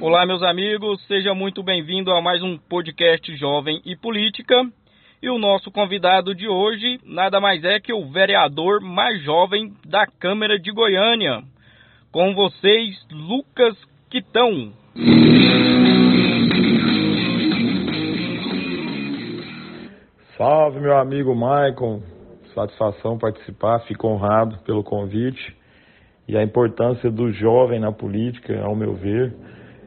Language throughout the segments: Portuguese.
Olá, meus amigos, seja muito bem-vindo a mais um podcast Jovem e Política. E o nosso convidado de hoje nada mais é que o vereador mais jovem da Câmara de Goiânia. Com vocês, Lucas Quitão. Salve, meu amigo Maicon. Satisfação participar, fico honrado pelo convite. E a importância do jovem na política, ao meu ver,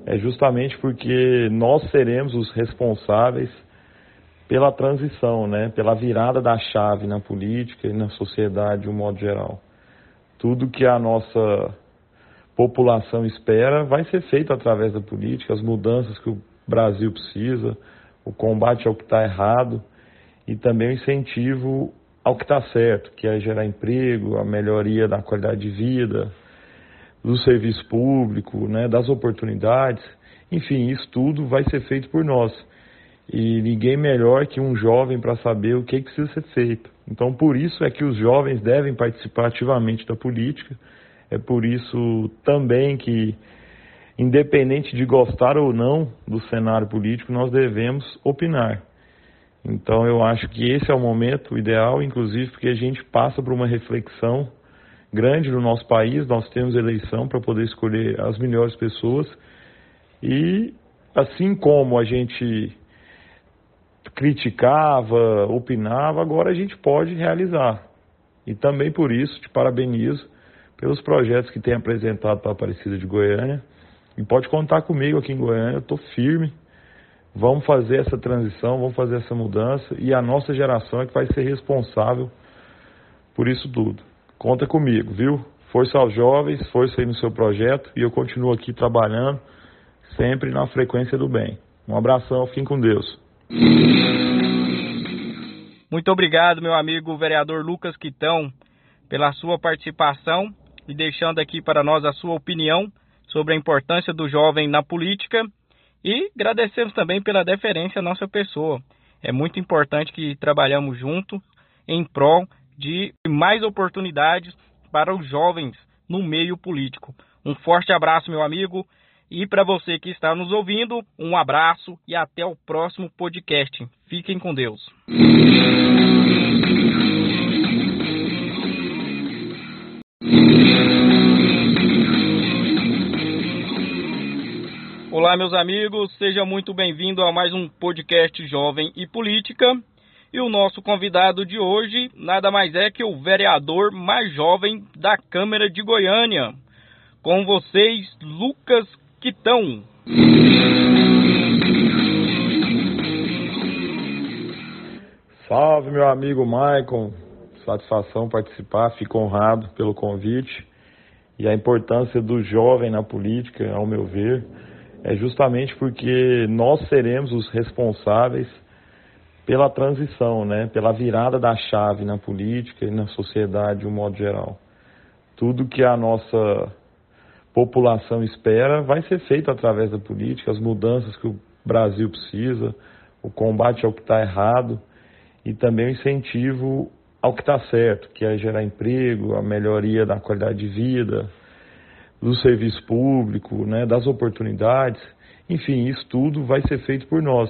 é justamente porque nós seremos os responsáveis pela transição, né? pela virada da chave na política e na sociedade de um modo geral. Tudo que a nossa população espera vai ser feito através da política, as mudanças que o Brasil precisa, o combate ao que está errado e também o incentivo ao que está certo, que é gerar emprego, a melhoria da qualidade de vida, do serviço público, né, das oportunidades. Enfim, isso tudo vai ser feito por nós. E ninguém melhor que um jovem para saber o que, que precisa ser feito. Então, por isso é que os jovens devem participar ativamente da política. É por isso também que, independente de gostar ou não do cenário político, nós devemos opinar. Então, eu acho que esse é o momento ideal, inclusive porque a gente passa por uma reflexão grande no nosso país. Nós temos eleição para poder escolher as melhores pessoas. E assim como a gente criticava, opinava, agora a gente pode realizar. E também por isso te parabenizo pelos projetos que tem apresentado para a Aparecida de Goiânia. E pode contar comigo aqui em Goiânia, eu estou firme. Vamos fazer essa transição, vamos fazer essa mudança e a nossa geração é que vai ser responsável por isso tudo. Conta comigo, viu? Força aos jovens, força aí no seu projeto e eu continuo aqui trabalhando sempre na frequência do bem. Um abração, fiquem com Deus. Muito obrigado, meu amigo vereador Lucas Quitão, pela sua participação e deixando aqui para nós a sua opinião sobre a importância do jovem na política e agradecemos também pela deferência à nossa pessoa. É muito importante que trabalhamos juntos em prol de mais oportunidades para os jovens no meio político. Um forte abraço, meu amigo. E para você que está nos ouvindo, um abraço e até o próximo podcast. Fiquem com Deus. Olá, meus amigos, seja muito bem-vindo a mais um podcast Jovem e Política. E o nosso convidado de hoje nada mais é que o vereador mais jovem da Câmara de Goiânia. Com vocês, Lucas Quitão. Salve, meu amigo Maicon. Satisfação participar, fico honrado pelo convite. E a importância do jovem na política, ao meu ver, é justamente porque nós seremos os responsáveis pela transição, né, pela virada da chave na política e na sociedade de um modo geral. Tudo que a nossa população espera vai ser feito através da política, as mudanças que o Brasil precisa, o combate ao que está errado e também o incentivo ao que está certo, que é gerar emprego, a melhoria da qualidade de vida, do serviço público, né, das oportunidades. Enfim, isso tudo vai ser feito por nós.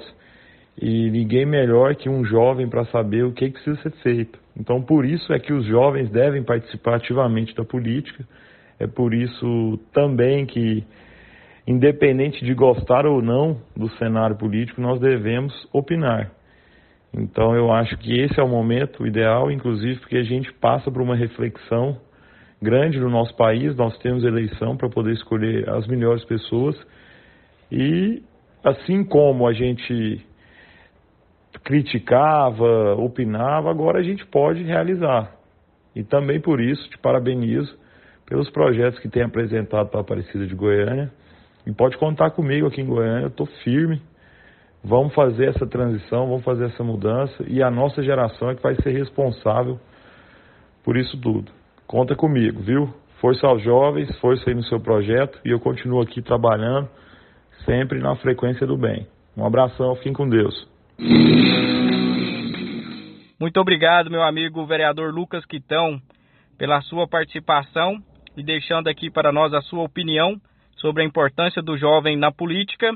E ninguém melhor que um jovem para saber o que, que precisa ser feito. Então, por isso é que os jovens devem participar ativamente da política é por isso também que, independente de gostar ou não do cenário político, nós devemos opinar. Então eu acho que esse é o momento ideal, inclusive porque a gente passa por uma reflexão grande no nosso país, nós temos eleição para poder escolher as melhores pessoas e assim como a gente criticava, opinava, agora a gente pode realizar. E também por isso te parabenizo pelos projetos que tem apresentado para a Aparecida de Goiânia. E pode contar comigo aqui em Goiânia, eu estou firme. Vamos fazer essa transição, vamos fazer essa mudança e a nossa geração é que vai ser responsável por isso tudo. Conta comigo, viu? Força aos jovens, força aí no seu projeto e eu continuo aqui trabalhando sempre na frequência do bem. Um abração, fiquem com Deus. Muito obrigado, meu amigo vereador Lucas Quitão pela sua participação e deixando aqui para nós a sua opinião sobre a importância do jovem na política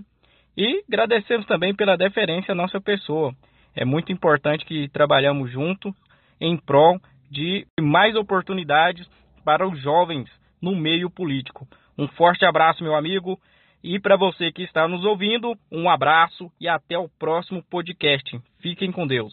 e agradecemos também pela deferência à nossa pessoa. É muito importante que trabalhamos juntos em prol de mais oportunidades para os jovens no meio político. Um forte abraço, meu amigo. E para você que está nos ouvindo, um abraço e até o próximo podcast. Fiquem com Deus.